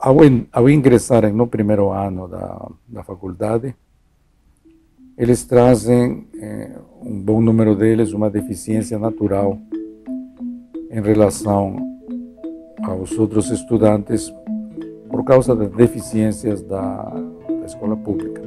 ao, ao ingressarem no primeiro ano da, da faculdade, eles trazem, eh, um bom número deles, uma deficiência natural em relação aos outros estudantes por causa das deficiências da, da escola pública.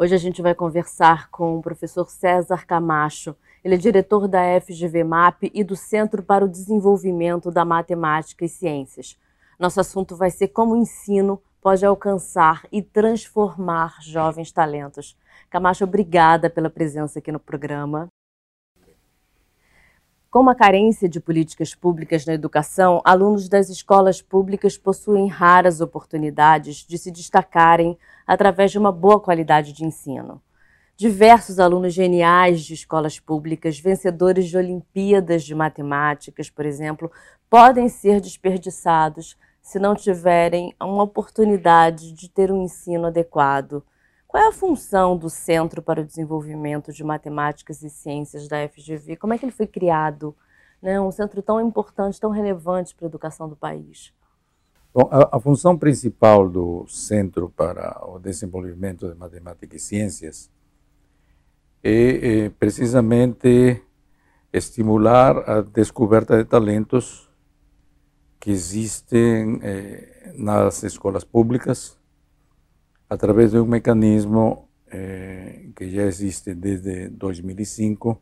Hoje a gente vai conversar com o professor César Camacho. Ele é diretor da FGV MAP e do Centro para o Desenvolvimento da Matemática e Ciências. Nosso assunto vai ser como o ensino pode alcançar e transformar jovens talentos. Camacho, obrigada pela presença aqui no programa. Com uma carência de políticas públicas na educação, alunos das escolas públicas possuem raras oportunidades de se destacarem através de uma boa qualidade de ensino. Diversos alunos geniais de escolas públicas, vencedores de Olimpíadas de Matemáticas, por exemplo, podem ser desperdiçados se não tiverem uma oportunidade de ter um ensino adequado. Qual é a função do Centro para o Desenvolvimento de Matemáticas e Ciências da FGV? Como é que ele foi criado? Né? Um centro tão importante, tão relevante para a educação do país. Bom, a, a, função principal do Centro para o Desenvolvimento de Matemática e Ciências é, é precisamente estimular a descoberta de talentos que existem é, nas escolas públicas através de um mecanismo eh, que já existe desde 2005,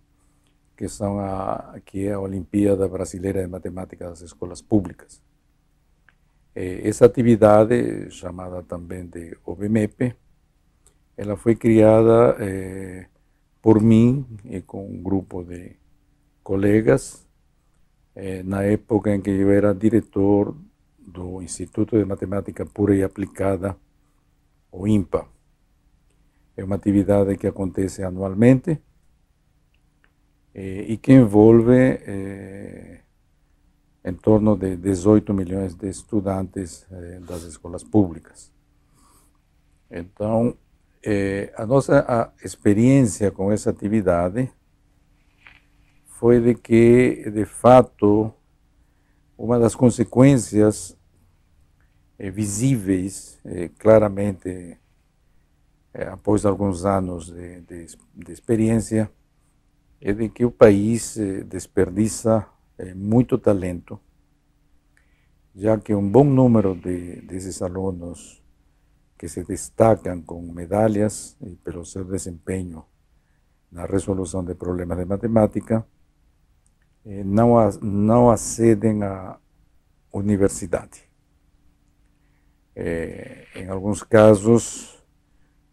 que são a Olimpíada Brasileira de Matemática das Escolas Públicas. Eh, essa atividade, chamada também de OBMEP, ela foi criada eh, por mim e com um grupo de colegas eh, na época em que eu era diretor do Instituto de Matemática Pura e Aplicada o IMPA. É uma atividade que acontece anualmente eh, e que envolve eh, em torno de 18 milhões de estudantes eh, das escolas públicas. Então, eh, a nossa a experiência com essa atividade foi de que, de fato, uma das consequências eh, visíveis eh, claramente após alguns anos de, de, de, experiência é de que o país desperdiça muito talento, já que um bom número de, desses alunos que se destacam com medalhas e pelo seu desempenho na resolução de problemas de matemática não, não acedem à universidade eh, em alguns casos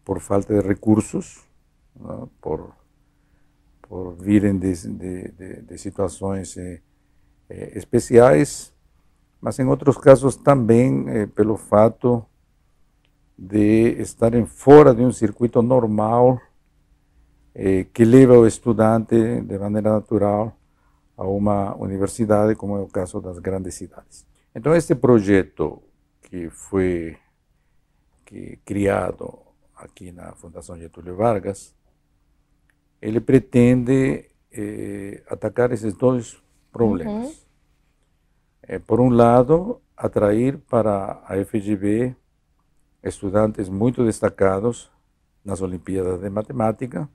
por falta de recursos, ¿no? por, por virem de, de, de, de eh, eh, especiais, mas em outros casos também eh, pelo fato de estarem fora de um circuito normal eh, que leva o estudante de maneira natural a uma universidade, como é o caso das grandes cidades. Então, este projeto que foi que, criado aqui na Fundação Getúlio Vargas, ele pretende eh, atacar esses dois problemas. Uhum. É, por um lado, atrair para a FGV estudantes muito destacados nas Olimpíadas de Matemática,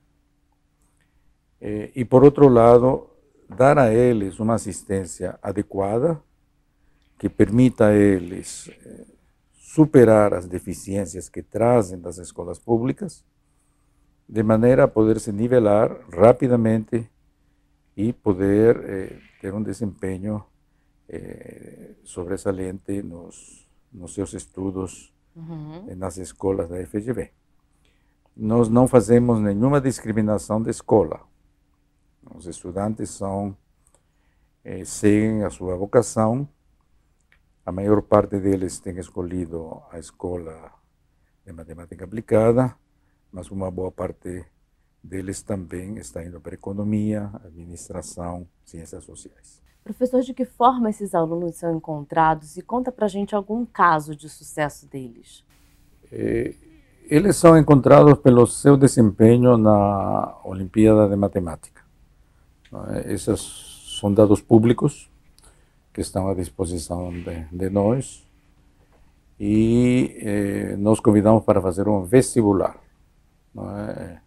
eh, e por outro lado, dar a eles uma assistência adequada que permita a eles eh, superar as deficiências que trazem das escolas públicas, de maneira a poder se nivelar rapidamente e poder eh, ter um desempenho eh, sobressalente nos, nos seus estudos uhum. nas escolas da FGV. Nós não fazemos nenhuma discriminação de escola. Os estudantes são seguem a sua vocação a maior parte deles tem escolhido a escola de matemática aplicada, mas uma boa parte deles também está indo para economia, administração, ciências sociais. Professor, de que forma esses alunos são encontrados e conta para gente algum caso de sucesso deles? É, eles são encontrados pelo seu desempenho na Olimpíada de Matemática. Esses são dados públicos que estão à disposição de, de nós e eh, nós convidamos para fazer um vestibular. É?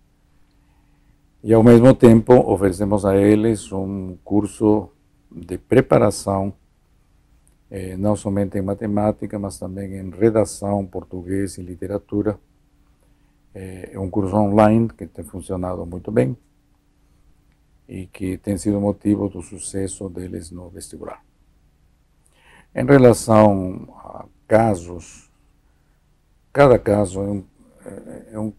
E ao mesmo tempo oferecemos a eles um curso de preparação, eh, não somente em matemática, mas também em redação, português e literatura. Eh, é um curso online que tem funcionado muito bem e que tem sido motivo do sucesso deles no vestibular. Em relação a casos, cada caso é um, é um,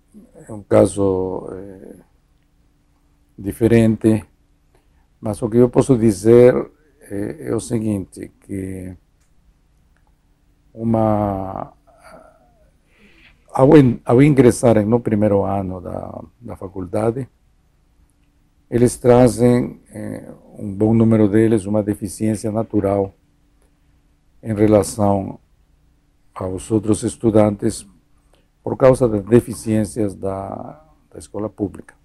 é um caso é, diferente, mas o que eu posso dizer é, é o seguinte, que uma ao, ao ingressarem no primeiro ano da, da faculdade, eles trazem, eh, um bom número deles, uma deficiência natural em relação aos outros estudantes por causa das deficiências da, da escola pública.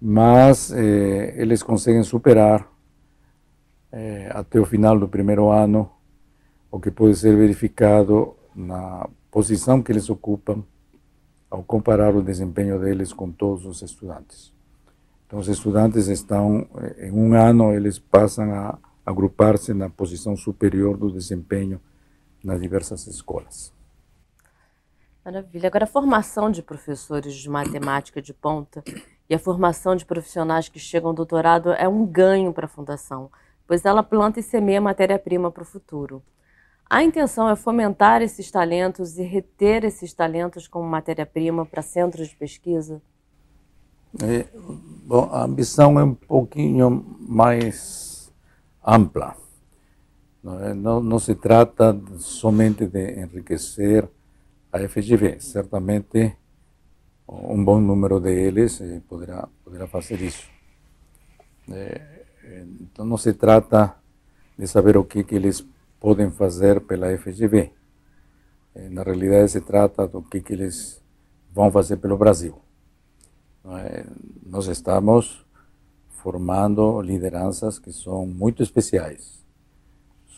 Mas eh, eles conseguem superar eh, até o final do primeiro ano, o que pode ser verificado na posição que eles ocupam ao comparar o desempenho deles com todos os estudantes. Então, os estudantes estão, em um ano, eles passam a agrupar-se na posição superior do desempenho nas diversas escolas. Maravilha. Agora, a formação de professores de matemática de ponta e a formação de profissionais que chegam ao doutorado é um ganho para a Fundação, pois ela planta e semeia matéria-prima para o futuro. A intenção é fomentar esses talentos e reter esses talentos como matéria-prima para centros de pesquisa? É, bom, a ambição é um pouquinho mais ampla. Não, é? não, não se trata somente de enriquecer a FGV. Certamente, um bom número deles eh, poderá, poderá fazer isso. É, então, não se trata de saber o que, que eles podem fazer pela FGV. É, na realidade, se trata do que, que eles vão fazer pelo Brasil. Nós estamos formando lideranças que são muito especiais,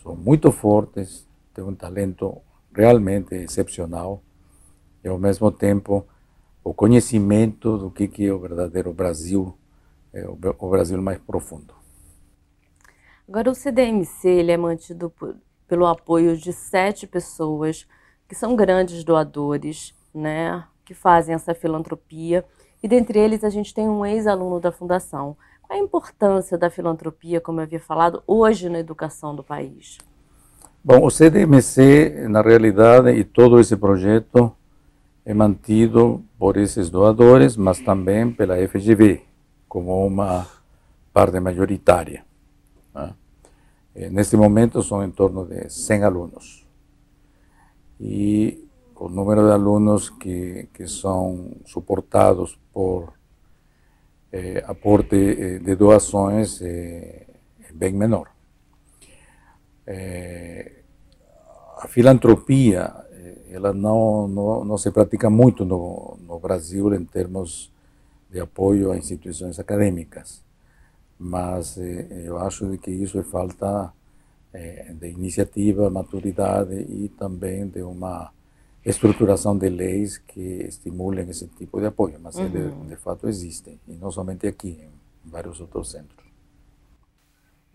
são muito fortes, têm um talento realmente excepcional e, ao mesmo tempo, o conhecimento do que, que é o verdadeiro Brasil, é o Brasil mais profundo. Agora, o CDMC ele é mantido por, pelo apoio de sete pessoas que são grandes doadores, né, que fazem essa filantropia e dentre eles a gente tem um ex-aluno da Fundação. Qual é a importância da filantropia, como eu havia falado, hoje na educação do país? Bom, o CDMC, na realidade, e todo esse projeto é mantido por esses doadores, mas também pela FGV, como uma parte majoritária. Né? Neste momento são em torno de 100 alunos. E o número de alunos que, que são suportados por eh, aporte eh, de doações é, é bem menor. A filantropia ela não, não, não, se pratica muito no, no Brasil em termos de apoio a instituições acadêmicas, mas eu acho que isso é falta de iniciativa, maturidade e também de uma estruturação de leis que estimulem esse tipo de apoio, mas uhum. ele de fato existe, e não somente aqui, em vários outros centros.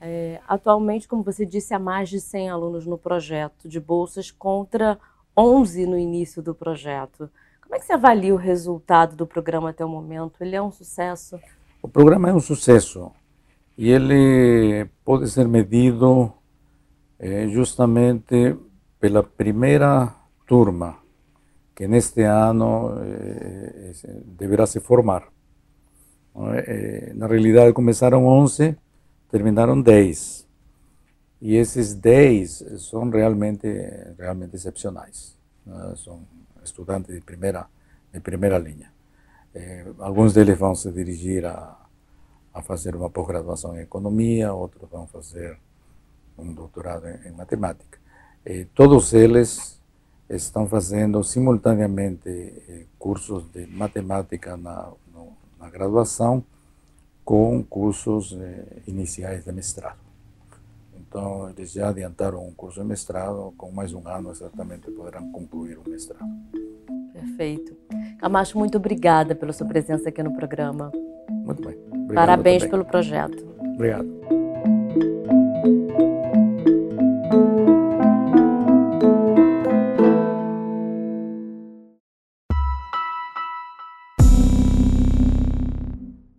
É, atualmente, como você disse, há mais de 100 alunos no projeto de bolsas contra 11 no início do projeto. Como é que você avalia o resultado do programa até o momento? Ele é um sucesso? O programa é um sucesso e ele pode ser medido é, justamente pela primeira turma que neste ano eh, deverá se formar. Eh, na realidade, começaram 11, terminaram 10. E esses 10 são realmente, realmente excepcionais. Né? São estudantes de primeira, de primeira linha. Eh, alguns deles vão se dirigir a, a fazer uma pós-graduação em economia, outros vão fazer um doutorado em, em matemática. todos eles estão fazendo simultaneamente eh, cursos de matemática na, no, na graduação com cursos eh, iniciais de mestrado. Então, eles já adiantaram um curso de mestrado, com mais um ano exatamente poderão concluir o mestrado. Perfeito. Camacho, muito obrigada pela sua presença aqui no programa. Muito bem. Obrigado Parabéns também. pelo projeto. Obrigado.